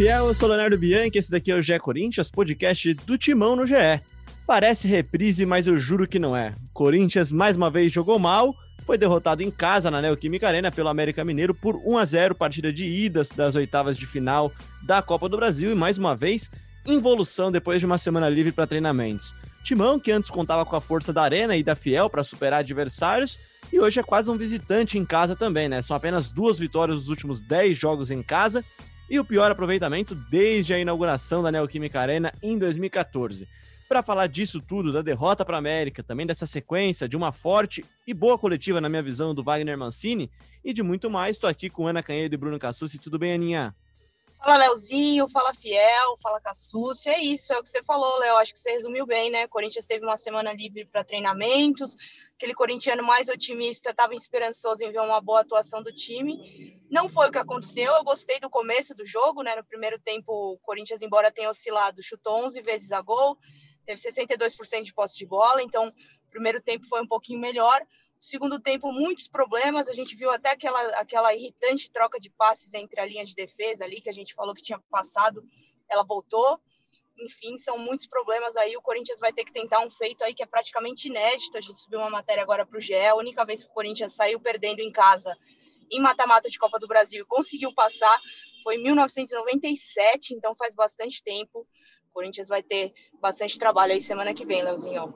fiel, eu sou Leonardo Bianchi, esse daqui é o GE Corinthians, podcast do Timão no GE. Parece reprise, mas eu juro que não é. Corinthians mais uma vez jogou mal, foi derrotado em casa na Neoquímica Arena pelo América Mineiro por 1 a 0, partida de idas das oitavas de final da Copa do Brasil e mais uma vez involução depois de uma semana livre para treinamentos. Timão, que antes contava com a força da Arena e da Fiel para superar adversários, e hoje é quase um visitante em casa também, né? São apenas duas vitórias nos últimos 10 jogos em casa e o pior aproveitamento desde a inauguração da Neoquímica Arena em 2014. Para falar disso tudo, da derrota para a América, também dessa sequência de uma forte e boa coletiva, na minha visão, do Wagner Mancini e de muito mais, estou aqui com Ana Canhedo e Bruno Cassucci. Tudo bem, Aninha? Fala, Leozinho, fala Fiel, fala Cassucci. É isso, é o que você falou, Léo. Acho que você resumiu bem, né? Corinthians teve uma semana livre para treinamentos. Aquele corintiano mais otimista estava esperançoso em ver uma boa atuação do time. Não foi o que aconteceu. Eu gostei do começo do jogo, né? No primeiro tempo, o Corinthians, embora tenha oscilado, chutou 11 vezes a gol, teve 62% de posse de bola. Então, o primeiro tempo foi um pouquinho melhor. Segundo tempo, muitos problemas. A gente viu até aquela, aquela irritante troca de passes entre a linha de defesa ali, que a gente falou que tinha passado, ela voltou. Enfim, são muitos problemas aí. O Corinthians vai ter que tentar um feito aí que é praticamente inédito. A gente subiu uma matéria agora para o GE. A única vez que o Corinthians saiu perdendo em casa em mata-mata de Copa do Brasil e conseguiu passar foi em 1997, então faz bastante tempo. O Corinthians vai ter bastante trabalho aí semana que vem, Leozinho.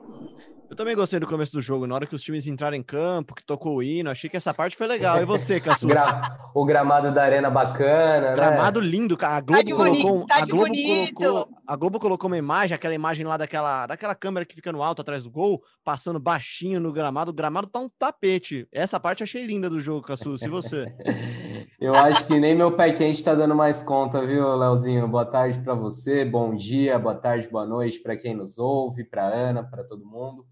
Eu também gostei do começo do jogo, na hora que os times entraram em campo, que tocou o hino, achei que essa parte foi legal. E você, Cassus? Gra o gramado da arena bacana, né? Gramado lindo, cara. A Globo tá colocou, bonito, tá a Globo colocou, a Globo colocou uma imagem, aquela imagem lá daquela, daquela câmera que fica no alto atrás do gol, passando baixinho no gramado. O gramado tá um tapete. Essa parte eu achei linda do jogo, Cassus. E você? eu acho que nem meu pé quente tá dando mais conta, viu, Leozinho? Boa tarde para você, bom dia, boa tarde, boa noite para quem nos ouve, para Ana, para todo mundo.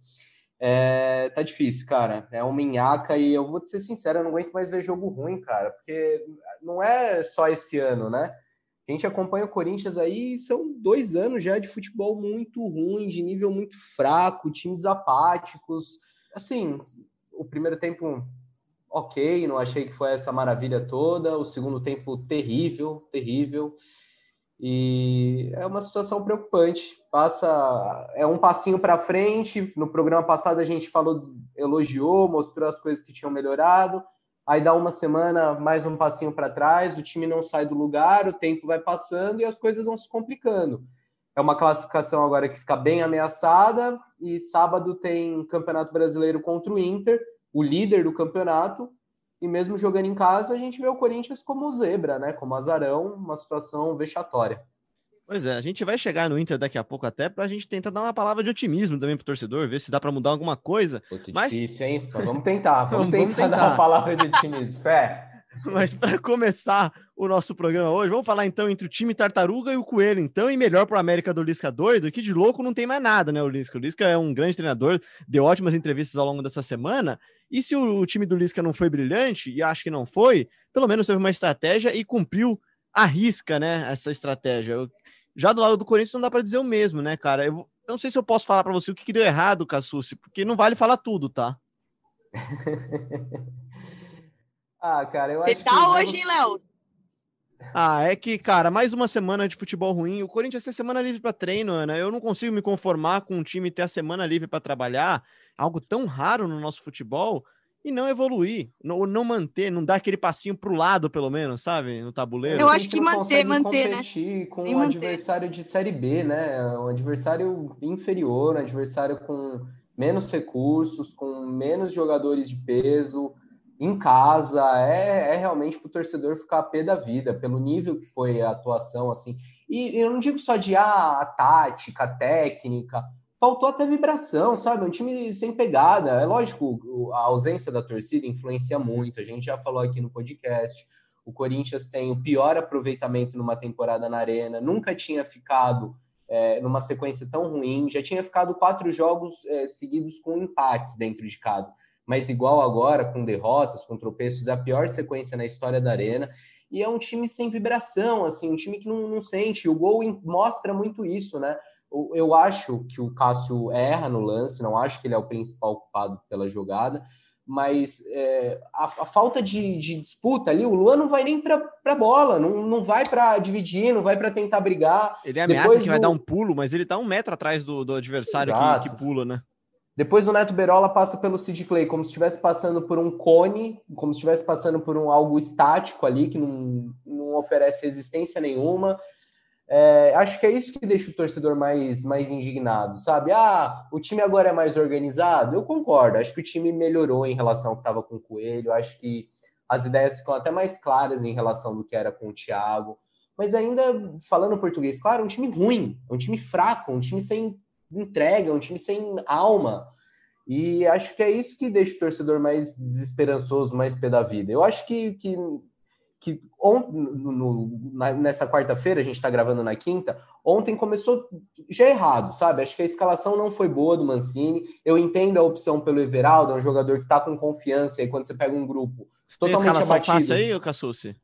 É, tá difícil, cara. É uma minhaca e eu vou ser sincero, eu não aguento mais ver jogo ruim, cara, porque não é só esse ano, né? A gente acompanha o Corinthians aí, são dois anos já de futebol muito ruim, de nível muito fraco, times apáticos. Assim, o primeiro tempo, ok, não achei que foi essa maravilha toda. O segundo tempo, terrível, terrível. E é uma situação preocupante. Passa, é um passinho para frente. No programa passado a gente falou, elogiou, mostrou as coisas que tinham melhorado. Aí dá uma semana, mais um passinho para trás, o time não sai do lugar, o tempo vai passando e as coisas vão se complicando. É uma classificação agora que fica bem ameaçada e sábado tem Campeonato Brasileiro contra o Inter, o líder do campeonato, e mesmo jogando em casa, a gente vê o Corinthians como zebra, né? Como azarão, uma situação vexatória. Pois é, a gente vai chegar no Inter daqui a pouco até para a gente tentar dar uma palavra de otimismo também pro torcedor, ver se dá para mudar alguma coisa. Muito mas... difícil, hein? Mas vamos tentar, vamos, tentar, vamos tentar dar uma palavra de otimismo. Fé. Mas para começar o nosso programa hoje, vamos falar então entre o time Tartaruga e o Coelho, então, e melhor para o América do Lisca doido, que de louco não tem mais nada, né, o Lisca? O Lisca é um grande treinador, deu ótimas entrevistas ao longo dessa semana, e se o, o time do Lisca não foi brilhante, e acho que não foi, pelo menos teve uma estratégia e cumpriu a risca, né, essa estratégia. Eu, já do lado do Corinthians não dá para dizer o mesmo, né, cara? Eu, eu, não sei se eu posso falar para você o que, que deu errado, Cassucci, porque não vale falar tudo, tá? Ah, cara, eu Você acho tá que. Você tá hoje, hein, Léo? Ah, é que, cara, mais uma semana de futebol ruim. O Corinthians tem semana livre para treino, Ana. Eu não consigo me conformar com um time ter a semana livre para trabalhar, algo tão raro no nosso futebol, e não evoluir, não, não manter, não dar aquele passinho pro lado, pelo menos, sabe? No tabuleiro. Eu acho que manter, manter, né? competir com um adversário de Série B, né? Um adversário inferior, um adversário com menos recursos, com menos jogadores de peso em casa, é, é realmente para o torcedor ficar pé da vida, pelo nível que foi a atuação, assim. E eu não digo só de ah, a tática, a técnica, faltou até vibração, sabe? Um time sem pegada. É lógico, a ausência da torcida influencia muito, a gente já falou aqui no podcast. O Corinthians tem o pior aproveitamento numa temporada na Arena, nunca tinha ficado é, numa sequência tão ruim, já tinha ficado quatro jogos é, seguidos com empates dentro de casa mas igual agora, com derrotas, com tropeços, é a pior sequência na história da Arena. E é um time sem vibração, assim, um time que não, não sente. O gol mostra muito isso, né? Eu acho que o Cássio erra no lance, não acho que ele é o principal culpado pela jogada, mas é, a, a, falta de, de, disputa ali, o Luan não vai nem para a bola, não, não vai para dividir, não vai para tentar brigar. Ele ameaça Depois que o... vai dar um pulo, mas ele tá um metro atrás do, do adversário que, que, pula, né? Depois o Neto Berola passa pelo Sid Clay, como se estivesse passando por um cone, como se estivesse passando por um algo estático ali, que não, não oferece resistência nenhuma. É, acho que é isso que deixa o torcedor mais, mais indignado, sabe? Ah, o time agora é mais organizado. Eu concordo, acho que o time melhorou em relação ao que estava com o Coelho, acho que as ideias ficam até mais claras em relação do que era com o Thiago. Mas ainda, falando português, claro, é um time ruim, é um time fraco, um time sem entrega, é um time sem alma. E acho que é isso que deixa o torcedor mais desesperançoso, mais pé da vida. Eu acho que, que que on, no, na, nessa quarta-feira, a gente está gravando na quinta, ontem começou já errado, sabe? Acho que a escalação não foi boa do Mancini. Eu entendo a opção pelo Everaldo, é um jogador que está com confiança, e quando você pega um grupo você totalmente tem escalação abatido. aí, Cassucci?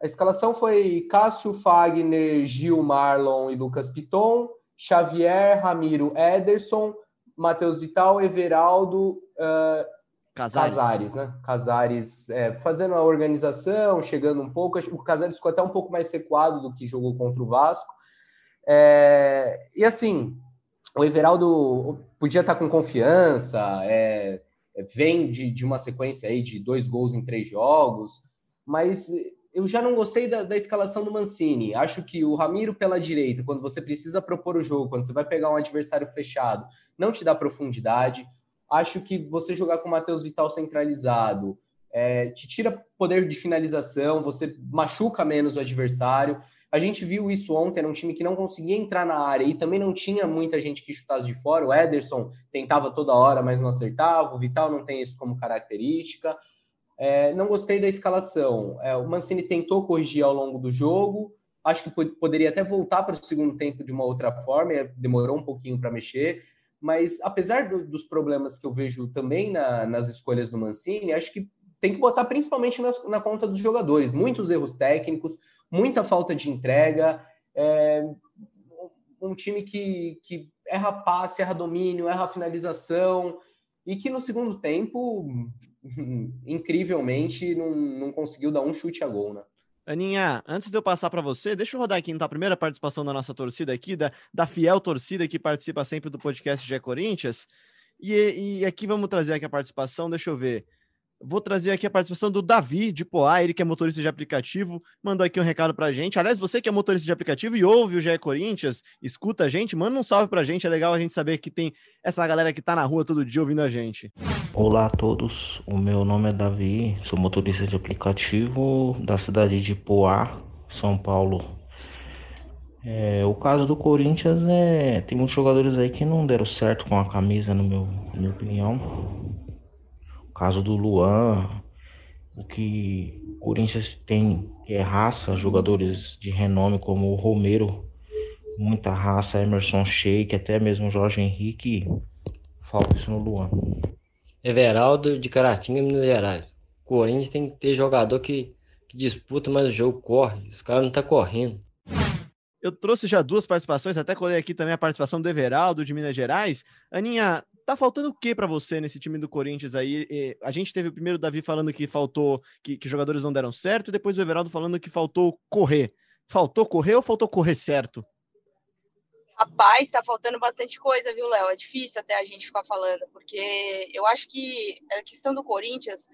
A escalação foi Cássio Fagner, Gil Marlon e Lucas Piton, Xavier, Ramiro, Ederson, Matheus Vital, Everaldo, uh, Casares, Casares né? Casares é, fazendo a organização, chegando um pouco. Acho que o Casares ficou até um pouco mais sequado do que jogou contra o Vasco. É, e assim, o Everaldo podia estar com confiança, é, é, vem de, de uma sequência aí de dois gols em três jogos, mas eu já não gostei da, da, escalação do Mancini. Acho que o Ramiro pela direita, quando você precisa propor o jogo, quando você vai pegar um adversário fechado, não te dá profundidade. Acho que você jogar com o Matheus Vital centralizado é, te tira poder de finalização, você machuca menos o adversário. A gente viu isso ontem, era um time que não conseguia entrar na área e também não tinha muita gente que chutasse de fora. O Ederson tentava toda hora, mas não acertava. O Vital não tem isso como característica. É, não gostei da escalação. É, o Mancini tentou corrigir ao longo do jogo. Acho que poderia até voltar para o segundo tempo de uma outra forma. Demorou um pouquinho para mexer mas apesar do, dos problemas que eu vejo também na, nas escolhas do Mancini, acho que tem que botar principalmente na, na, conta dos jogadores. Muitos erros técnicos, muita falta de entrega, é, um time que, que erra passe, erra domínio, erra finalização, e que no segundo tempo, incrivelmente, não, não conseguiu dar um chute a gol, né? Aninha, antes de eu passar para você, deixa eu rodar aqui então a primeira participação da nossa torcida aqui, da, da fiel torcida que participa sempre do podcast de Corinthians. E, e aqui vamos trazer aqui a participação, deixa eu ver. Vou trazer aqui a participação do Davi de Poá, ele que é motorista de aplicativo, mandou aqui um recado pra gente. Aliás, você que é motorista de aplicativo e ouve o GE Corinthians, escuta a gente, manda um salve pra gente, é legal a gente saber que tem essa galera que tá na rua todo dia ouvindo a gente. Olá a todos, o meu nome é Davi, sou motorista de aplicativo da cidade de Poá, São Paulo. É, o caso do Corinthians é. Tem muitos jogadores aí que não deram certo com a camisa, no meu, na minha opinião caso do Luan, o que o Corinthians tem é raça, jogadores de renome como o Romero, muita raça, Emerson Sheik, até mesmo Jorge Henrique, falta isso no Luan. Everaldo de Caratinga, Minas Gerais. O Corinthians tem que ter jogador que, que disputa, mas o jogo corre. Os caras não estão tá correndo. Eu trouxe já duas participações, até colei aqui também a participação do Everaldo de Minas Gerais. Aninha, tá faltando o que para você nesse time do Corinthians aí? A gente teve o primeiro Davi falando que faltou, que, que jogadores não deram certo, e depois o Everaldo falando que faltou correr. Faltou correr ou faltou correr certo? Rapaz, tá faltando bastante coisa, viu, Léo? É difícil até a gente ficar falando, porque eu acho que a questão do Corinthians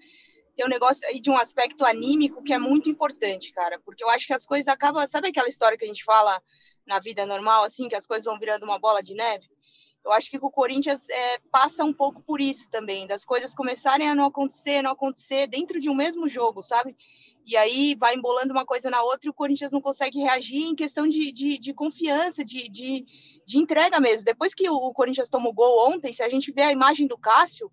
tem um negócio aí de um aspecto anímico que é muito importante, cara, porque eu acho que as coisas acabam, sabe aquela história que a gente fala na vida normal, assim, que as coisas vão virando uma bola de neve? Eu acho que o Corinthians é, passa um pouco por isso também, das coisas começarem a não acontecer, não acontecer dentro de um mesmo jogo, sabe? E aí vai embolando uma coisa na outra e o Corinthians não consegue reagir em questão de, de, de confiança, de, de, de, entrega mesmo. Depois que o Corinthians tomou gol ontem, se a gente vê a imagem do Cássio,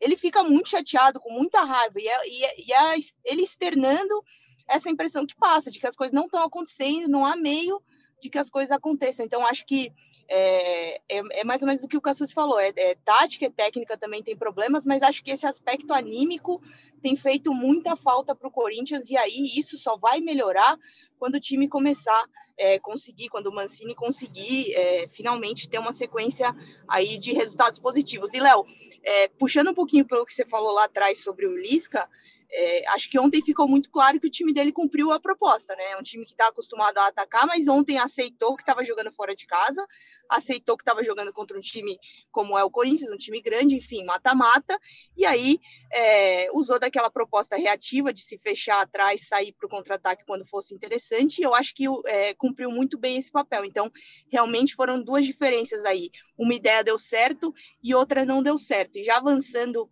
ele fica muito chateado, com muita raiva, e, é, e, é, e é ele externando essa impressão que passa, de que as coisas não estão acontecendo, não há meio de que as coisas aconteçam. Então, acho que é, é, é, mais ou menos do que o Cassus falou. É, é, tática e técnica também tem problemas, mas acho que esse aspecto anímico tem feito muita falta para o Corinthians, e aí isso só vai melhorar quando o time começar é, conseguir, quando o Mancini conseguir é, finalmente ter uma sequência aí de resultados positivos. E, Léo, é, puxando um pouquinho pelo que você falou lá atrás sobre o Lisca, é, acho que ontem ficou muito claro que o time dele cumpriu a proposta, né? É um time que está acostumado a atacar, mas ontem aceitou que estava jogando fora de casa, aceitou que estava jogando contra um time como é o Corinthians, um time grande, enfim, mata-mata, e aí é, usou daquela proposta reativa de se fechar atrás, sair para o contra-ataque quando fosse interessante, e eu acho que é, cumpriu muito bem esse papel. Então, realmente foram duas diferenças aí. Uma ideia deu certo e outra não deu certo. E já avançando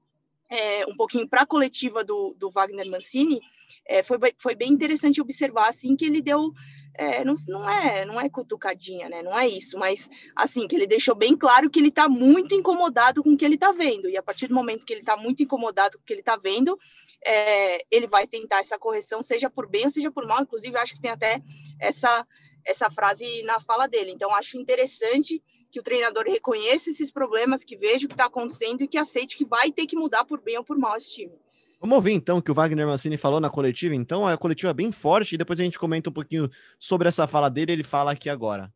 é, um pouquinho para a coletiva do, do Wagner Mancini, é, foi, foi bem interessante observar assim que ele deu é, não, não é não é cutucadinha, né? Não é isso, mas assim que ele deixou bem claro que ele está muito incomodado com o que ele está vendo e a partir do momento que ele está muito incomodado com o que ele está vendo, é, ele vai tentar essa correção, seja por bem ou seja por mal. Inclusive acho que tem até essa essa frase na fala dele. Então acho interessante que o treinador reconheça esses problemas, que veja o que está acontecendo e que aceite que vai ter que mudar por bem ou por mal esse time. Vamos ouvir então o que o Wagner Mancini falou na coletiva. Então, a coletiva é bem forte e depois a gente comenta um pouquinho sobre essa fala dele. Ele fala aqui agora.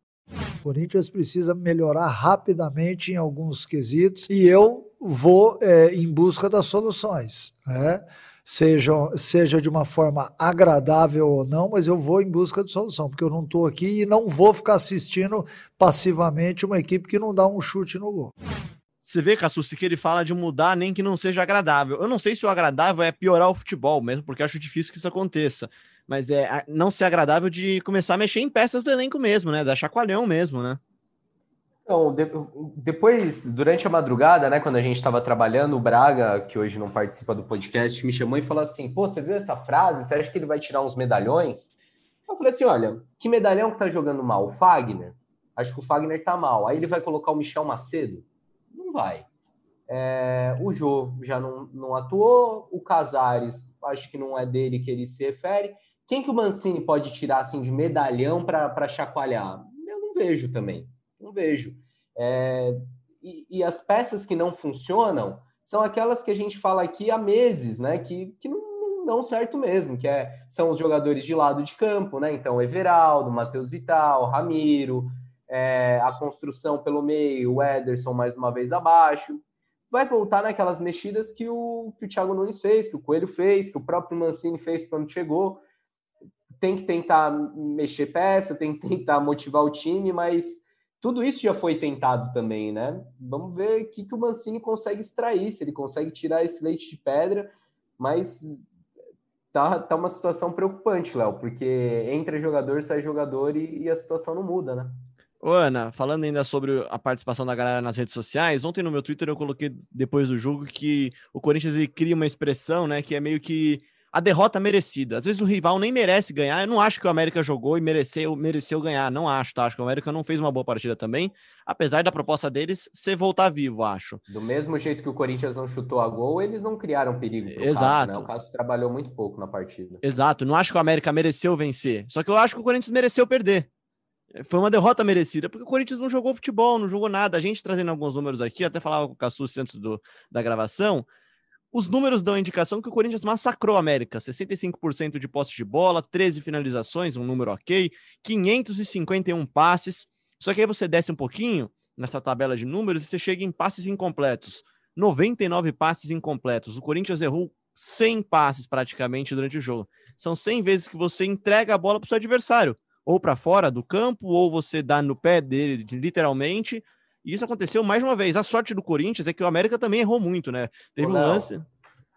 O Corinthians precisa melhorar rapidamente em alguns quesitos e eu vou é, em busca das soluções. Né? Seja, seja de uma forma agradável ou não, mas eu vou em busca de solução, porque eu não estou aqui e não vou ficar assistindo passivamente uma equipe que não dá um chute no gol. Você vê, Cassucci, que ele fala de mudar nem que não seja agradável. Eu não sei se o agradável é piorar o futebol mesmo, porque acho difícil que isso aconteça. Mas é não ser agradável de começar a mexer em peças do elenco mesmo, né? Da chacoalhão mesmo, né? Então, de, depois, durante a madrugada, né, quando a gente estava trabalhando, o Braga, que hoje não participa do podcast, me chamou e falou assim: pô, você viu essa frase? Você acha que ele vai tirar uns medalhões? Eu falei assim: olha, que medalhão que tá jogando mal? O Fagner? Acho que o Fagner tá mal. Aí ele vai colocar o Michel Macedo? Não vai. É, o Jô já não, não atuou, o Casares, acho que não é dele que ele se refere. Quem que o Mancini pode tirar assim de medalhão para chacoalhar? Eu não vejo também. Não vejo. É, e, e, as peças que não funcionam são aquelas que a gente fala aqui há meses, né? Que, que não, não dão certo mesmo, que é, são os jogadores de lado de campo, né? Então, Everaldo, Matheus Vital, Ramiro, é, a construção pelo meio, o Ederson mais uma vez abaixo. Vai voltar naquelas mexidas que o, que o Thiago Nunes fez, que o Coelho fez, que o próprio Mancini fez quando chegou. Tem que tentar mexer peça, tem que tentar motivar o time, mas tudo isso já foi tentado também, né? Vamos ver o que, que o Mancini consegue extrair, se ele consegue tirar esse leite de pedra, mas tá, tá uma situação preocupante, Léo, porque entra jogador, sai jogador e, e a situação não muda, né? Ô, Ana, falando ainda sobre a participação da galera nas redes sociais, ontem no meu Twitter eu coloquei depois do jogo que o Corinthians cria uma expressão, né, que é meio que a derrota merecida. Às vezes o rival nem merece ganhar. Eu não acho que o América jogou e mereceu, mereceu ganhar. Não acho, tá? Acho que o América não fez uma boa partida também, apesar da proposta deles ser voltar vivo, acho. Do mesmo jeito que o Corinthians não chutou a gol, eles não criaram perigo Exato. Cássio, né? O Cássio trabalhou muito pouco na partida. Exato. Não acho que o América mereceu vencer. Só que eu acho que o Corinthians mereceu perder. Foi uma derrota merecida, porque o Corinthians não jogou futebol, não jogou nada. A gente trazendo alguns números aqui, até falava com o Cassus antes do, da gravação os números dão indicação que o Corinthians massacrou a América. 65% de posse de bola, 13 finalizações, um número ok, 551 passes. Só que aí você desce um pouquinho nessa tabela de números e você chega em passes incompletos. 99 passes incompletos. O Corinthians errou 100 passes praticamente durante o jogo. São 100 vezes que você entrega a bola para o seu adversário, ou para fora do campo, ou você dá no pé dele, literalmente, e isso aconteceu mais uma vez. A sorte do Corinthians é que o América também errou muito, né? Teve um lance.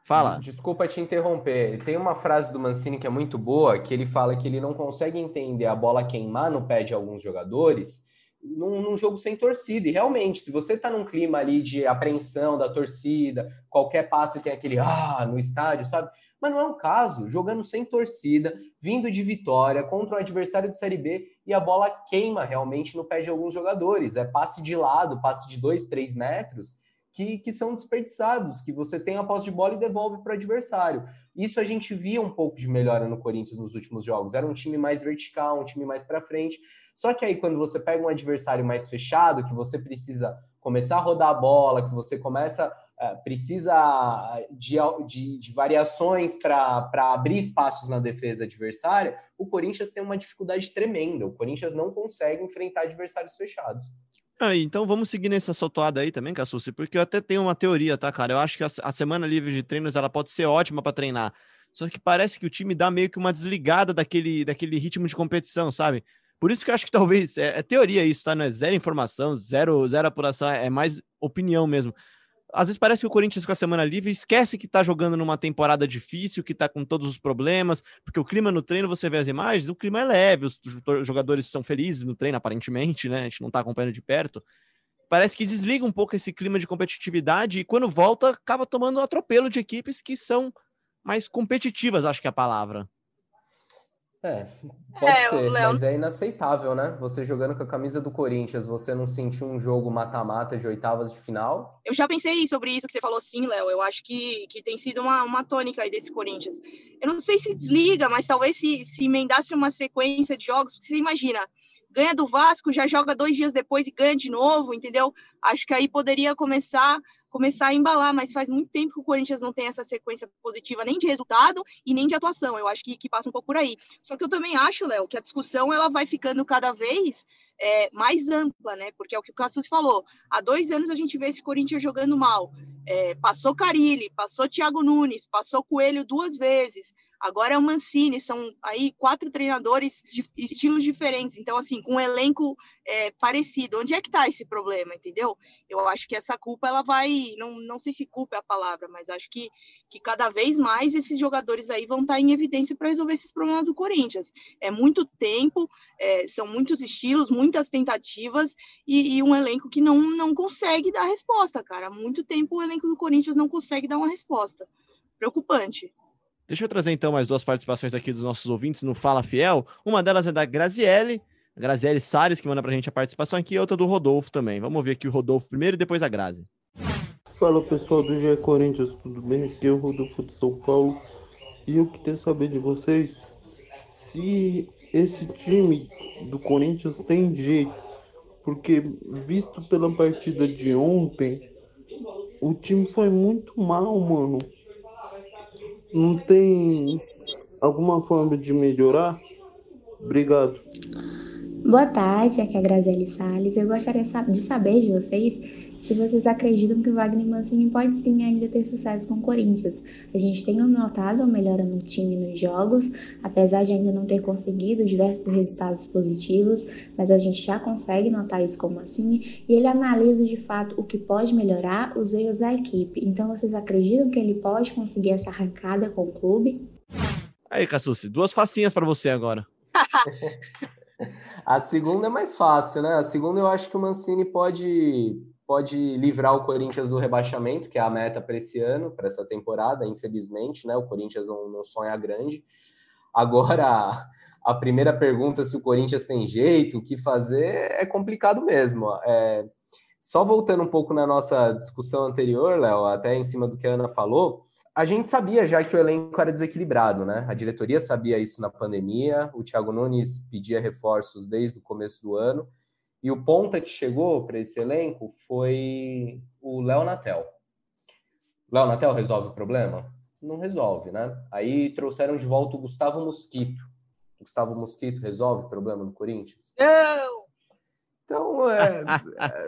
Fala. Desculpa te interromper. Tem uma frase do Mancini que é muito boa, que ele fala que ele não consegue entender a bola queimar no pé de alguns jogadores num, num jogo sem torcida. E realmente, se você tá num clima ali de apreensão da torcida, qualquer passe tem aquele ah no estádio, sabe? Mas não é o caso. Jogando sem torcida, vindo de vitória contra um adversário de Série B e a bola queima realmente no pé de alguns jogadores. É passe de lado, passe de dois, três metros que, que são desperdiçados, que você tem a posse de bola e devolve para o adversário. Isso a gente via um pouco de melhora no Corinthians nos últimos jogos. Era um time mais vertical, um time mais para frente. Só que aí, quando você pega um adversário mais fechado, que você precisa começar a rodar a bola, que você começa precisa de, de, de variações para abrir espaços na defesa adversária, o Corinthians tem uma dificuldade tremenda. O Corinthians não consegue enfrentar adversários fechados. Ah, então vamos seguir nessa sotoada aí também, Cassucci, porque eu até tenho uma teoria, tá, cara? Eu acho que a, a semana livre de treinos ela pode ser ótima para treinar. Só que parece que o time dá meio que uma desligada daquele, daquele ritmo de competição, sabe? Por isso que eu acho que talvez é, é teoria isso, tá? Não é zero informação, zero, zero apuração, é mais opinião mesmo às vezes parece que o Corinthians com a semana livre esquece que tá jogando numa temporada difícil, que tá com todos os problemas, porque o clima no treino, você vê as imagens, o clima é leve, os jogadores são felizes no treino, aparentemente, né? A gente não tá acompanhando de perto. Parece que desliga um pouco esse clima de competitividade e quando volta, acaba tomando um atropelo de equipes que são mais competitivas, acho que é a palavra. É, pode é, ser, mas é inaceitável, né? Você jogando com a camisa do Corinthians, você não sentiu um jogo mata-mata de oitavas de final? Eu já pensei sobre isso que você falou sim, Léo. Eu acho que, que tem sido uma, uma tônica aí desse Corinthians. Eu não sei se desliga, mas talvez se, se emendasse uma sequência de jogos, você imagina, ganha do Vasco, já joga dois dias depois e ganha de novo, entendeu? Acho que aí poderia começar começar a embalar, mas faz muito tempo que o Corinthians não tem essa sequência positiva nem de resultado e nem de atuação. Eu acho que, que passa um pouco por aí. Só que eu também acho, Léo, que a discussão ela vai ficando cada vez é, mais ampla, né? Porque é o que o Cassus falou. Há dois anos a gente vê esse Corinthians jogando mal. É, passou Carilli, passou Thiago Nunes, passou Coelho duas vezes. Agora é o Mancini, são aí quatro treinadores de estilos diferentes. Então, assim, com um elenco é, parecido. Onde é que está esse problema, entendeu? Eu acho que essa culpa, ela vai. Não, não sei se culpa é a palavra, mas acho que, que cada vez mais esses jogadores aí vão estar tá em evidência para resolver esses problemas do Corinthians. É muito tempo, é, são muitos estilos, muitas tentativas e, e um elenco que não, não consegue dar resposta, cara. Há muito tempo o elenco do Corinthians não consegue dar uma resposta. Preocupante. Deixa eu trazer então mais duas participações aqui dos nossos ouvintes no Fala Fiel. Uma delas é da Graziele, Graziele Salles, que manda pra gente a participação aqui, e outra do Rodolfo também. Vamos ouvir aqui o Rodolfo primeiro e depois a Grazi. Fala pessoal do GE Corinthians, tudo bem? Aqui é o Rodolfo de São Paulo. E eu queria saber de vocês se esse time do Corinthians tem jeito. Porque, visto pela partida de ontem, o time foi muito mal, mano não tem alguma forma de melhorar? Obrigado. Boa tarde, aqui é a Graziele Salles. Eu gostaria de saber de vocês se vocês acreditam que o Wagner Mancini pode sim ainda ter sucesso com o Corinthians. A gente tem notado uma melhora no time nos jogos, apesar de ainda não ter conseguido diversos resultados positivos, mas a gente já consegue notar isso com o Mancini e ele analisa de fato o que pode melhorar, os erros da equipe. Então vocês acreditam que ele pode conseguir essa arrancada com o clube? Aí, Cassucci, duas facinhas para você agora. A segunda é mais fácil, né? A segunda eu acho que o Mancini pode, pode livrar o Corinthians do rebaixamento, que é a meta para esse ano, para essa temporada, infelizmente, né? O Corinthians não, não sonha grande. Agora, a primeira pergunta, se o Corinthians tem jeito, o que fazer, é complicado mesmo. É, só voltando um pouco na nossa discussão anterior, Léo, até em cima do que a Ana falou, a gente sabia já que o elenco era desequilibrado, né? A diretoria sabia isso na pandemia, o Thiago Nunes pedia reforços desde o começo do ano, e o ponta que chegou para esse elenco foi o Léo Natel. Léo Natel resolve o problema? Não resolve, né? Aí trouxeram de volta o Gustavo Mosquito. O Gustavo Mosquito resolve o problema do Corinthians? Não! Então, é,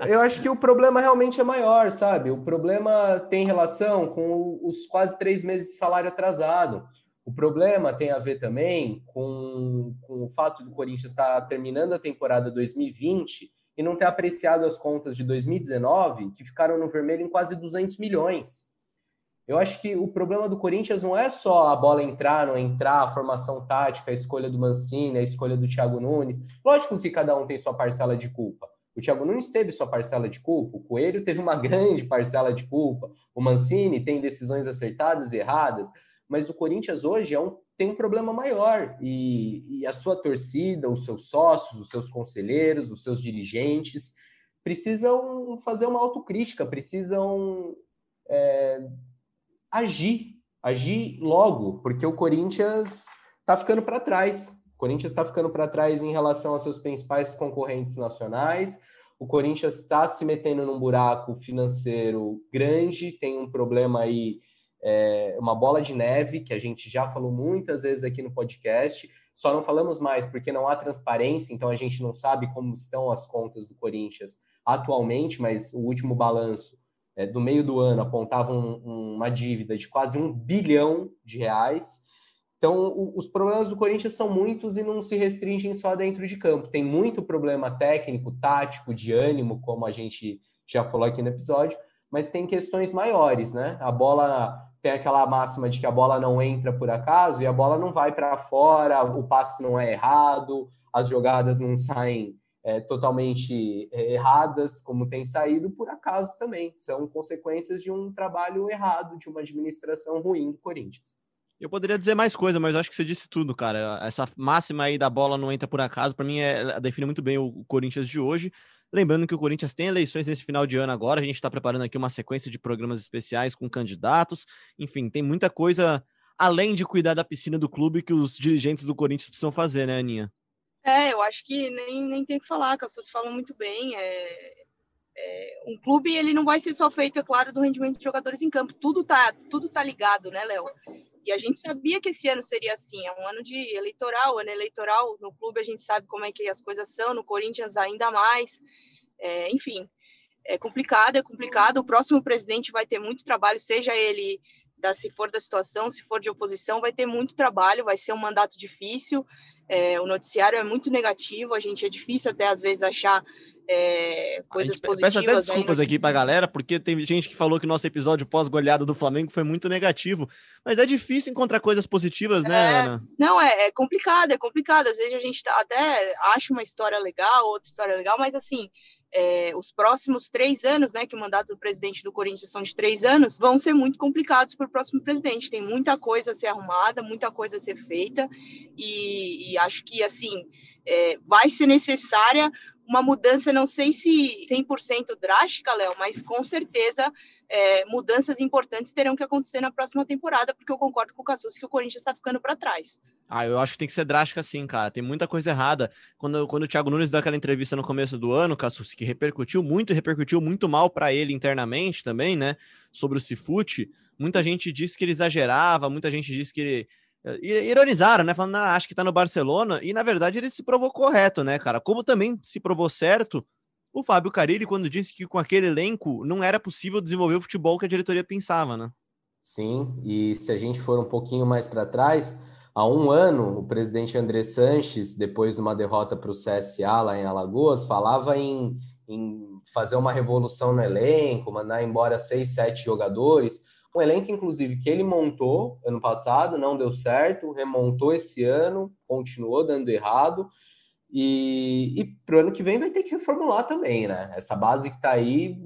é, eu acho que o problema realmente é maior, sabe? O problema tem relação com os quase três meses de salário atrasado. O problema tem a ver também com, com o fato do Corinthians estar terminando a temporada 2020 e não ter apreciado as contas de 2019, que ficaram no vermelho em quase 200 milhões. Eu acho que o problema do Corinthians não é só a bola entrar, não entrar, a formação tática, a escolha do Mancini, a escolha do Thiago Nunes. Lógico que cada um tem sua parcela de culpa. O Thiago Nunes teve sua parcela de culpa, o Coelho teve uma grande parcela de culpa, o Mancini tem decisões acertadas e erradas, mas o Corinthians hoje é um, tem um problema maior e, e a sua torcida, os seus sócios, os seus conselheiros, os seus dirigentes precisam fazer uma autocrítica, precisam é, agir, agir logo, porque o Corinthians está ficando para trás. O Corinthians está ficando para trás em relação aos seus principais concorrentes nacionais. o Corinthians está se metendo num buraco financeiro grande, tem um problema aí, é, uma bola de neve, que a gente já falou muitas vezes aqui no podcast. Só não falamos mais porque não há transparência, então a gente não sabe como estão as contas do Corinthians atualmente, mas o último balanço é, do meio do ano apontava um, uma dívida de quase um bilhão de reais. Então, o, os problemas do Corinthians são muitos e não se restringem só dentro de campo. Tem muito problema técnico, tático, de ânimo, como a gente já falou aqui no episódio, mas tem questões maiores, né? A bola tem aquela máxima de que a bola não entra por acaso e a bola não vai para fora, o passe não é errado, as jogadas não saem é, totalmente é, erradas, como tem saído, por acaso também. São consequências de um trabalho errado, de uma administração ruim do Corinthians. Eu poderia dizer mais coisa, mas acho que você disse tudo, cara. Essa máxima aí da bola não entra por acaso, para mim, é, define muito bem o Corinthians de hoje. Lembrando que o Corinthians tem eleições nesse final de ano agora, a gente está preparando aqui uma sequência de programas especiais com candidatos. Enfim, tem muita coisa além de cuidar da piscina do clube que os dirigentes do Corinthians precisam fazer, né, Aninha? É, eu acho que nem, nem tem que falar, que as pessoas falam muito bem. É, é, um clube ele não vai ser só feito, é claro, do rendimento de jogadores em campo. Tudo tá, tudo tá ligado, né, Léo? E a gente sabia que esse ano seria assim, é um ano de eleitoral, ano eleitoral no clube a gente sabe como é que as coisas são, no Corinthians ainda mais. É, enfim, é complicado, é complicado. O próximo presidente vai ter muito trabalho, seja ele da, se for da situação, se for de oposição, vai ter muito trabalho, vai ser um mandato difícil. É, o noticiário é muito negativo, a gente é difícil até às vezes achar é, coisas positivas. Peço até desculpas no... aqui para a galera, porque tem gente que falou que nosso episódio pós-goleada do Flamengo foi muito negativo, mas é difícil encontrar coisas positivas, né, é, Ana? Não, é, é, complicado, é complicado. Às vezes a gente tá, até acha uma história legal, outra história legal, mas assim, é, os próximos três anos, né, que o mandato do presidente do Corinthians são de três anos, vão ser muito complicados para o próximo presidente. Tem muita coisa a ser arrumada, muita coisa a ser feita, e, e acho que, assim, é, vai ser necessária uma mudança, não sei se 100% drástica, Léo, mas com certeza é, mudanças importantes terão que acontecer na próxima temporada, porque eu concordo com o Cassus que o Corinthians está ficando para trás. Ah, eu acho que tem que ser drástica sim, cara. Tem muita coisa errada. Quando, quando o Thiago Nunes deu aquela entrevista no começo do ano, Cassus, que repercutiu muito repercutiu muito mal para ele internamente também, né? Sobre o Cifute, muita gente disse que ele exagerava, muita gente disse que ele ironizaram, né? Falando, ah, acho que tá no Barcelona, e na verdade ele se provou correto, né, cara? Como também se provou certo o Fábio Carilli quando disse que com aquele elenco não era possível desenvolver o futebol que a diretoria pensava, né? Sim, e se a gente for um pouquinho mais para trás, há um ano o presidente André Sanches, depois de uma derrota para o CSA lá em Alagoas, falava em, em fazer uma revolução no elenco, mandar embora seis, sete jogadores um elenco, inclusive, que ele montou ano passado, não deu certo, remontou esse ano, continuou dando errado. E, e para o ano que vem vai ter que reformular também, né? Essa base que está aí,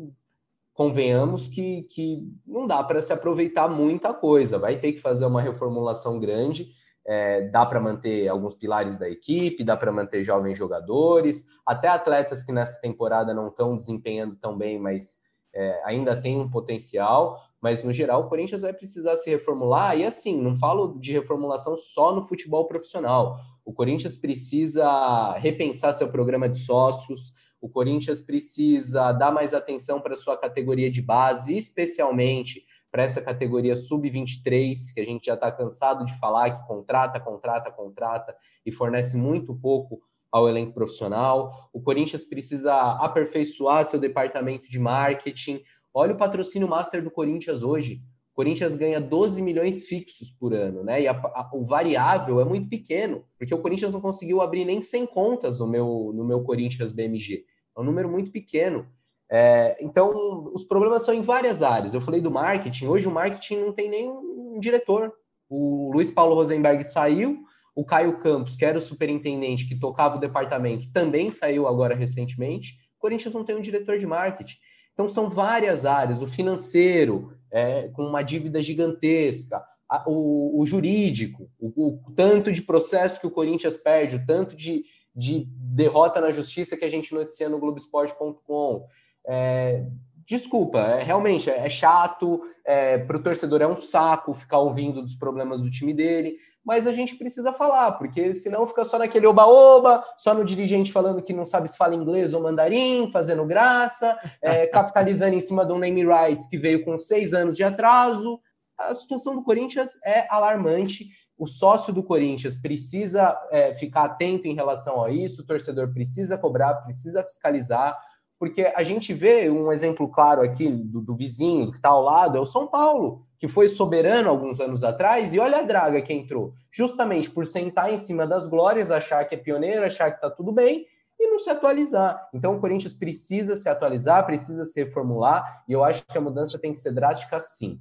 convenhamos que, que não dá para se aproveitar muita coisa, vai ter que fazer uma reformulação grande. É, dá para manter alguns pilares da equipe, dá para manter jovens jogadores, até atletas que nessa temporada não estão desempenhando tão bem, mas é, ainda tem um potencial mas no geral o Corinthians vai precisar se reformular. E assim, não falo de reformulação só no futebol profissional. O Corinthians precisa repensar seu programa de sócios, o Corinthians precisa dar mais atenção para sua categoria de base, especialmente para essa categoria sub-23, que a gente já está cansado de falar que contrata, contrata, contrata e fornece muito pouco ao elenco profissional. O Corinthians precisa aperfeiçoar seu departamento de marketing. Olha o patrocínio master do Corinthians hoje. O Corinthians ganha 12 milhões fixos por ano, né? E a, a, o variável é muito pequeno, porque o Corinthians não conseguiu abrir nem 100 contas no meu, no meu Corinthians BMG. É um número muito pequeno. É, então, os problemas são em várias áreas. Eu falei do marketing. Hoje o marketing não tem nem um diretor. O Luiz Paulo Rosenberg saiu, o Caio Campos, que era o superintendente que tocava o departamento, também saiu agora recentemente. O Corinthians não tem um diretor de marketing. Então, são várias áreas: o financeiro, é, com uma dívida gigantesca, a, o, o, jurídico, o, o, tanto de processo que o Corinthians perde, o tanto de, de derrota na justiça que a gente noticia no Globoesporte.com. É, desculpa, é, realmente é, é chato, é, para o torcedor é um saco ficar ouvindo dos problemas do time dele, mas a gente precisa falar, porque senão fica só naquele oba-oba, só no dirigente falando que não sabe se fala inglês ou mandarim, fazendo graça, é, capitalizando em cima do name rights que veio com seis anos de atraso. A situação do Corinthians é alarmante. O sócio do Corinthians precisa é, ficar atento em relação a isso, o torcedor precisa cobrar, precisa fiscalizar, porque a gente vê um exemplo claro aqui do, do vizinho que está ao lado, é o São Paulo que foi soberano alguns anos atrás, e olha a draga que entrou, justamente por sentar em cima das glórias, achar que é pioneiro, achar que está tudo bem e não se atualizar. Então o Corinthians precisa se atualizar, precisa se reformular, e eu acho que a mudança tem que ser drástica sim.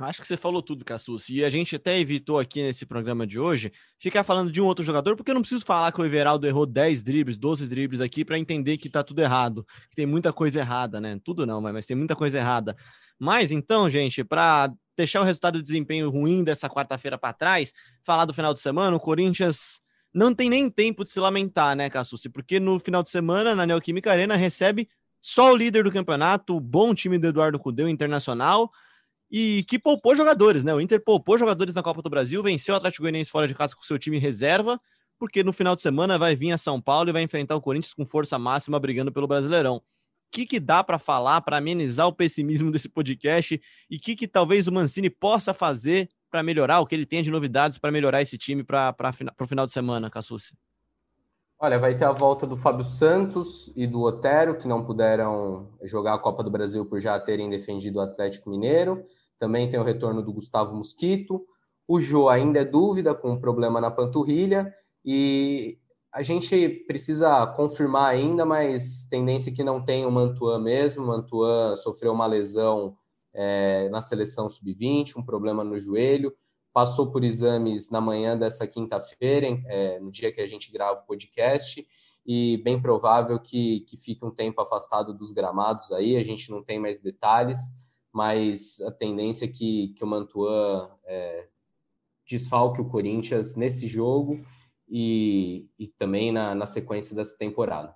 Acho que você falou tudo, Cassus. E a gente até evitou aqui nesse programa de hoje ficar falando de um outro jogador, porque eu não preciso falar que o Everaldo errou 10 dribles, 12 dribles aqui para entender que tá tudo errado, que tem muita coisa errada, né? Tudo não, mas tem muita coisa errada. Mas então, gente, para deixar o resultado de desempenho ruim dessa quarta-feira para trás, falar do final de semana, o Corinthians não tem nem tempo de se lamentar, né, Cassucci? Porque no final de semana, na Neoquímica Arena, recebe só o líder do campeonato, o bom time do Eduardo Cudeu Internacional, e que poupou jogadores, né? O Inter poupou jogadores na Copa do Brasil, venceu o Atlético Goianiense fora de casa com seu time reserva, porque no final de semana vai vir a São Paulo e vai enfrentar o Corinthians com força máxima brigando pelo Brasileirão que, que dá para falar para amenizar o pessimismo desse podcast e o que, que talvez o Mancini possa fazer para melhorar, o que ele tem de novidades para melhorar esse time para o final de semana, Cassucci? Olha, vai ter a volta do Fábio Santos e do Otero, que não puderam jogar a Copa do Brasil por já terem defendido o Atlético Mineiro. Também tem o retorno do Gustavo Mosquito. O Jô ainda é dúvida com um problema na panturrilha. E a gente precisa confirmar ainda, mas tendência que não tem o Mantuan mesmo. O Mantuan sofreu uma lesão é, na seleção sub-20, um problema no joelho, passou por exames na manhã dessa quinta-feira, é, no dia que a gente grava o podcast, e bem provável que, que fique um tempo afastado dos gramados aí. A gente não tem mais detalhes, mas a tendência é que, que o Mantuan é, desfalque o Corinthians nesse jogo e, e também na, na sequência dessa temporada.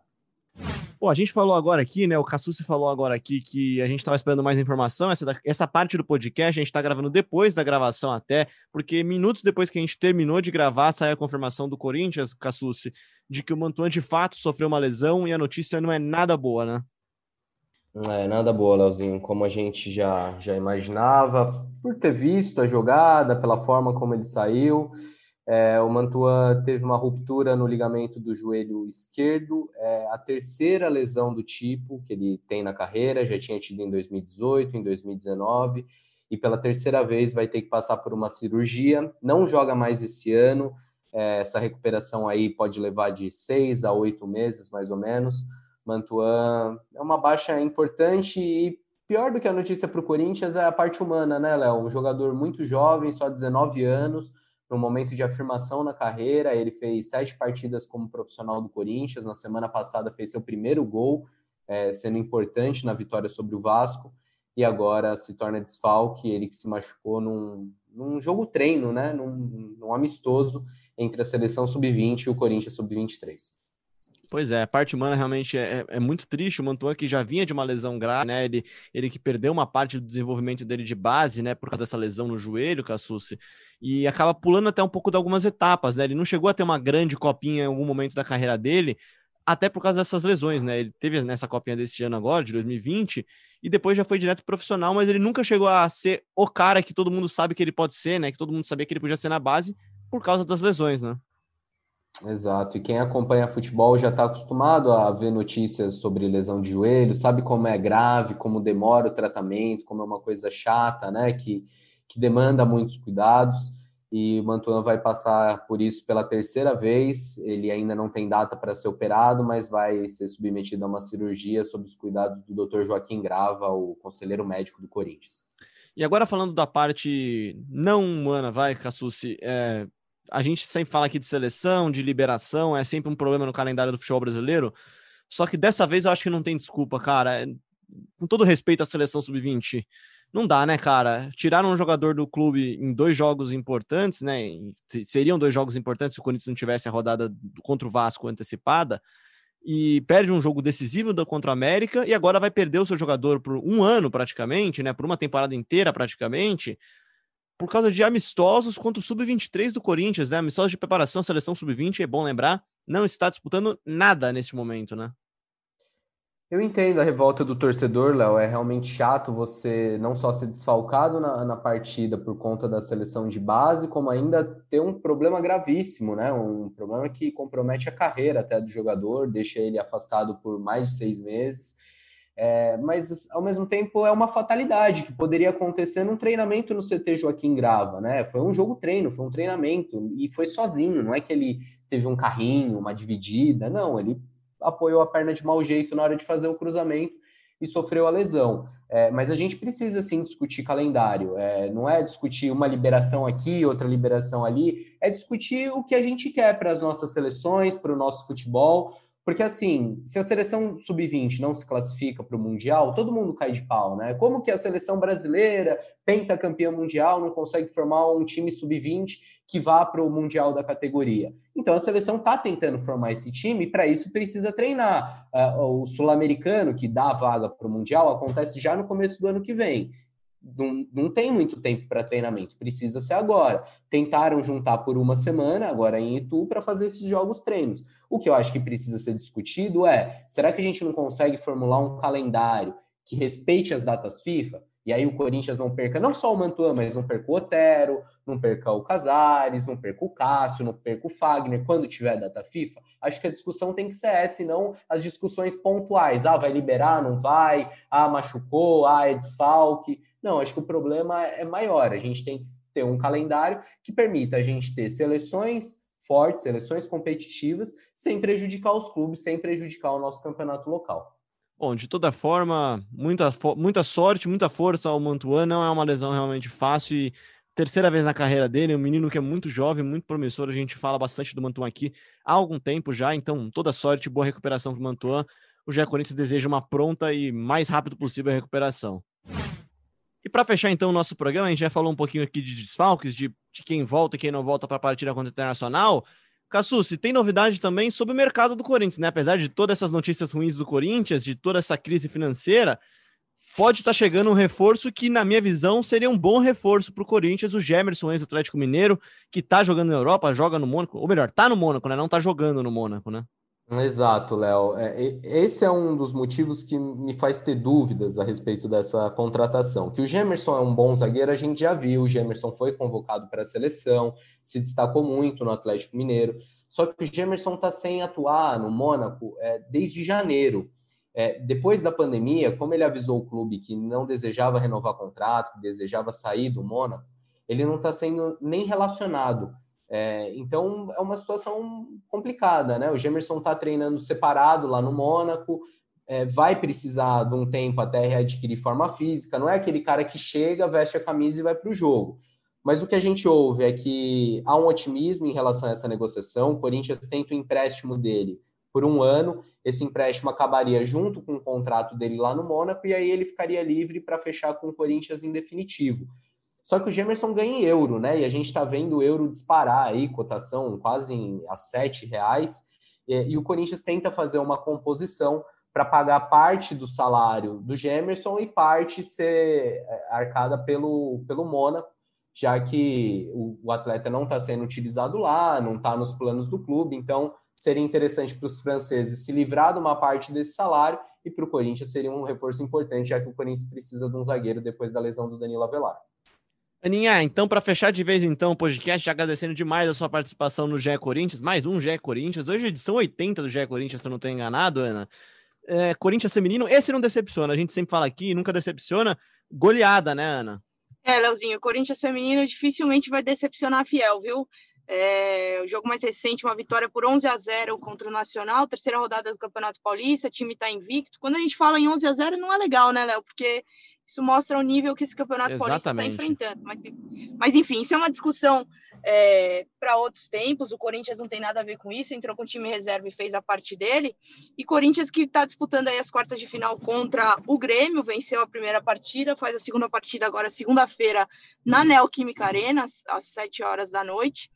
Bom, a gente falou agora aqui, né? O Cassucci falou agora aqui que a gente estava esperando mais informação. Essa, essa parte do podcast a gente está gravando depois da gravação, até, porque minutos depois que a gente terminou de gravar, saiu a confirmação do Corinthians, Cassucci, de que o Mantuan de fato sofreu uma lesão e a notícia não é nada boa, né? Não é nada boa, Leozinho. Como a gente já, já imaginava, por ter visto a jogada, pela forma como ele saiu. É, o Mantua teve uma ruptura no ligamento do joelho esquerdo, é a terceira lesão do tipo que ele tem na carreira, já tinha tido em 2018, em 2019, e pela terceira vez vai ter que passar por uma cirurgia. Não joga mais esse ano, é, essa recuperação aí pode levar de seis a oito meses, mais ou menos. Mantuan é uma baixa importante e pior do que a notícia para o Corinthians é a parte humana, né, Léo? Um jogador muito jovem, só 19 anos no momento de afirmação na carreira. Ele fez sete partidas como profissional do Corinthians. Na semana passada fez seu primeiro gol, é, sendo importante na vitória sobre o Vasco. E agora se torna desfalque. Ele que se machucou num, num jogo treino, né? Num, num amistoso entre a seleção sub-20 e o Corinthians sub-23. Pois é, a parte humana realmente é, é, muito triste. O Mantua que já vinha de uma lesão grave, né? Ele, ele que perdeu uma parte do desenvolvimento dele de base, né? Por causa dessa lesão no joelho, Cassucci e acaba pulando até um pouco de algumas etapas, né? Ele não chegou a ter uma grande copinha em algum momento da carreira dele, até por causa dessas lesões, né? Ele teve nessa copinha desse ano agora, de 2020, e depois já foi direto profissional, mas ele nunca chegou a ser o cara que todo mundo sabe que ele pode ser, né? Que todo mundo sabia que ele podia ser na base por causa das lesões, né? Exato. E quem acompanha futebol já está acostumado a ver notícias sobre lesão de joelho, sabe como é grave, como demora o tratamento, como é uma coisa chata, né? Que que demanda muitos cuidados e o Mantuan vai passar por isso pela terceira vez. Ele ainda não tem data para ser operado, mas vai ser submetido a uma cirurgia sob os cuidados do Dr. Joaquim Grava, o conselheiro médico do Corinthians. E agora falando da parte não humana, vai, Cassucci, é, a gente sempre fala aqui de seleção, de liberação, é sempre um problema no calendário do futebol brasileiro. Só que dessa vez eu acho que não tem desculpa, cara. É, com todo respeito à seleção sub-20, não dá, né, cara? Tiraram um jogador do clube em dois jogos importantes, né? Seriam dois jogos importantes se o Corinthians não tivesse a rodada contra o Vasco antecipada. E perde um jogo decisivo contra o América e agora vai perder o seu jogador por um ano praticamente, né? Por uma temporada inteira praticamente, por causa de amistosos contra o Sub-23 do Corinthians, né? Amistosos de preparação, seleção Sub-20, é bom lembrar, não está disputando nada nesse momento, né? Eu entendo a revolta do torcedor, Léo. É realmente chato você não só ser desfalcado na, na, partida por conta da seleção de base, como ainda ter um problema gravíssimo, né? Um problema que compromete a carreira até do jogador, deixa ele afastado por mais de seis meses. É, mas ao mesmo tempo é uma fatalidade que poderia acontecer num treinamento no CT Joaquim Grava, né? Foi um jogo treino, foi um treinamento e foi sozinho, não é que ele teve um carrinho, uma dividida, não, ele apoiou a perna de mau jeito na hora de fazer o cruzamento e sofreu a lesão. É, mas a gente precisa sim discutir calendário. É, não é discutir uma liberação aqui, outra liberação ali, é discutir o que a gente quer para as nossas seleções, para o nosso futebol. Porque, assim, se a seleção sub-20 não se classifica para o Mundial, todo mundo cai de pau, né? Como que a seleção brasileira, pentacampeã mundial, não consegue formar um time sub-20 que vá para o Mundial da categoria? Então, a seleção está tentando formar esse time e, para isso, precisa treinar. Uh, o sul-americano, que dá a vaga para o Mundial, acontece já no começo do ano que vem não, não tem muito tempo para treinamento, precisa ser agora. Tentaram juntar por uma semana, agora em Itu, para fazer esses jogos treinos. O que eu acho que precisa ser discutido é: será que a gente não consegue formular um calendário que respeite as datas FIFA? E aí o Corinthians não perca não só o Mantuan, mas não perca o Otero, não perca o Casares, não perca o Cássio, não perca o Fagner, quando tiver data FIFA. Acho que a discussão tem que ser essa, e não as discussões pontuais. Ah, vai liberar, não vai? Ah, machucou, ah, é desfalque. Não, acho que o problema é maior. A gente tem que ter um calendário que permita a gente ter seleções fortes, seleções competitivas, sem prejudicar os clubes, sem prejudicar o nosso campeonato local. Bom, de toda forma, muita, muita sorte, muita força ao Mantuan. Não é uma lesão realmente fácil e terceira vez na carreira dele, um menino que é muito jovem, muito promissor. A gente fala bastante do Mantuan aqui há algum tempo já, então toda sorte, boa recuperação para o Mantuan. O Gé Corinthians deseja uma pronta e mais rápido possível recuperação. E para fechar então o nosso programa, a gente já falou um pouquinho aqui de desfalques, de, de quem volta e quem não volta para a partida contra o Internacional. se tem novidade também sobre o mercado do Corinthians, né? Apesar de todas essas notícias ruins do Corinthians, de toda essa crise financeira, pode estar tá chegando um reforço que, na minha visão, seria um bom reforço para o Corinthians, o Gemerson, ex-Atlético Mineiro, que está jogando na Europa, joga no Mônaco, ou melhor, está no Mônaco, né? Não está jogando no Mônaco, né? Exato, Léo. É, esse é um dos motivos que me faz ter dúvidas a respeito dessa contratação. Que o Gemerson é um bom zagueiro, a gente já viu. O Gemerson foi convocado para a seleção, se destacou muito no Atlético Mineiro. Só que o Gemerson está sem atuar no Mônaco é, desde janeiro. É, depois da pandemia, como ele avisou o clube que não desejava renovar contrato, que desejava sair do Mônaco, ele não está sendo nem relacionado. É, então é uma situação complicada, né? O Gemerson está treinando separado lá no Mônaco, é, vai precisar de um tempo até readquirir forma física. Não é aquele cara que chega, veste a camisa e vai para o jogo. Mas o que a gente ouve é que há um otimismo em relação a essa negociação. O Corinthians tenta o empréstimo dele por um ano. Esse empréstimo acabaria junto com o contrato dele lá no Mônaco e aí ele ficaria livre para fechar com o Corinthians em definitivo. Só que o Gemerson ganha em euro, né? E a gente está vendo o euro disparar aí, cotação quase em, a sete reais. E, e o Corinthians tenta fazer uma composição para pagar parte do salário do Gemerson e parte ser é, arcada pelo, pelo Mônaco, já que o, o atleta não está sendo utilizado lá, não está nos planos do clube, então seria interessante para os franceses se livrar de uma parte desse salário e para o Corinthians seria um reforço importante, já que o Corinthians precisa de um zagueiro depois da lesão do Danilo Avelar. Aninha, então, para fechar de vez então o podcast, agradecendo demais a sua participação no GE Corinthians, mais um GE Corinthians, hoje é edição 80 do GE Corinthians, se eu não estou enganado, Ana. É, Corinthians feminino, esse não decepciona, a gente sempre fala aqui, nunca decepciona. Goleada, né, Ana? É, Leozinho, Corinthians feminino dificilmente vai decepcionar a Fiel, viu? É, o jogo mais recente, uma vitória por 11 a 0 contra o Nacional, terceira rodada do Campeonato Paulista, o time está invicto. Quando a gente fala em 11 a 0 não é legal, né, Léo? Porque isso mostra o nível que esse campeonato paulista está enfrentando. Mas, mas, enfim, isso é uma discussão é, para outros tempos. O Corinthians não tem nada a ver com isso, entrou com o time reserva e fez a parte dele. E Corinthians que está disputando aí as quartas de final contra o Grêmio, venceu a primeira partida, faz a segunda partida agora, segunda-feira, na Neoquímica Arena, às sete horas da noite.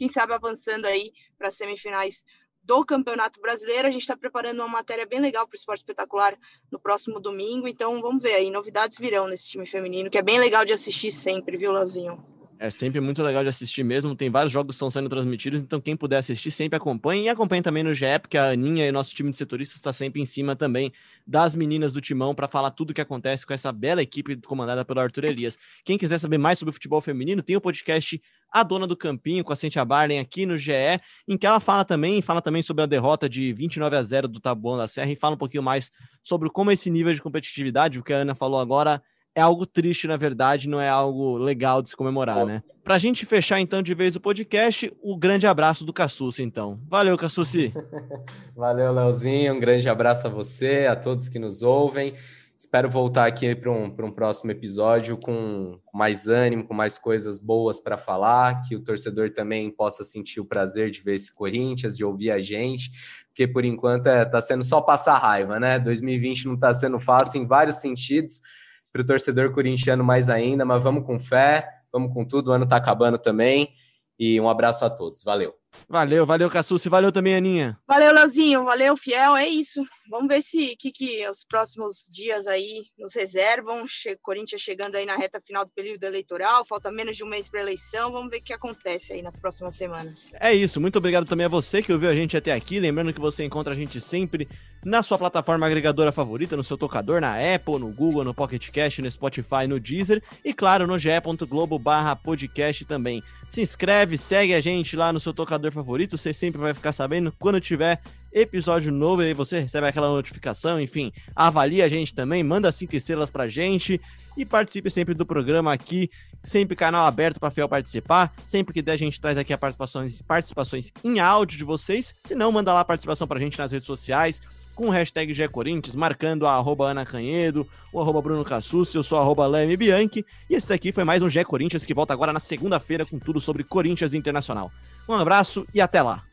Quem sabe avançando aí para as semifinais do Campeonato Brasileiro. A gente está preparando uma matéria bem legal para o Esporte Espetacular no próximo domingo. Então vamos ver aí, novidades virão nesse time feminino, que é bem legal de assistir sempre, viu, Leozinho? É sempre muito legal de assistir mesmo. Tem vários jogos que estão sendo transmitidos, então quem puder assistir sempre acompanhe. E acompanhe também no GE, porque a Aninha e nosso time de setoristas está sempre em cima também das meninas do Timão para falar tudo o que acontece com essa bela equipe comandada pelo Arthur Elias. Quem quiser saber mais sobre o futebol feminino, tem o podcast A Dona do Campinho com a Cintia Barlen aqui no GE, em que ela fala também, fala também sobre a derrota de 29 a 0 do Taboão da Serra e fala um pouquinho mais sobre como esse nível de competitividade, o que a Ana falou agora, é algo triste, na verdade, não é algo legal de se comemorar, né? Pra gente fechar, então, de vez o podcast, o grande abraço do Cassucci, então. Valeu, Cassucci. Valeu, Leozinho. Um grande abraço a você, a todos que nos ouvem. Espero voltar aqui para um, um próximo episódio com mais ânimo, com mais coisas boas para falar, que o torcedor também possa sentir o prazer de ver esse Corinthians, de ouvir a gente, porque por enquanto está é, tá sendo só passar raiva, né? 2020 não está sendo fácil em vários sentidos para o torcedor corintiano mais ainda, mas vamos com fé, vamos com tudo, o ano está acabando também. E um abraço a todos. Valeu. Valeu, valeu, Cassucci. Valeu também, Aninha. Valeu, Leozinho. Valeu, Fiel. É isso. Vamos ver se que, que os próximos dias aí nos reservam. Che Corinthians chegando aí na reta final do período eleitoral. Falta menos de um mês para eleição. Vamos ver o que acontece aí nas próximas semanas. É isso. Muito obrigado também a você que ouviu a gente até aqui. Lembrando que você encontra a gente sempre na sua plataforma agregadora favorita, no seu tocador, na Apple, no Google, no Pocket Cast, no Spotify, no Deezer e, claro, no ge.globo barra podcast também. Se inscreve, segue a gente lá no seu tocador favorito, você sempre vai ficar sabendo. Quando tiver episódio novo, aí você recebe aquela notificação, enfim, avalie a gente também, manda cinco estrelas pra gente e participe sempre do programa aqui, sempre canal aberto para fiel participar, sempre que der a gente traz aqui a participações, participações em áudio de vocês, se não, manda lá a participação pra gente nas redes sociais, com hashtag GECorinthians, marcando a arroba Ana Canhedo, o arroba Bruno Cassucci, eu sou arroba Leme Bianchi, e esse daqui foi mais um GE que volta agora na segunda-feira com tudo sobre Corinthians Internacional. Um abraço e até lá!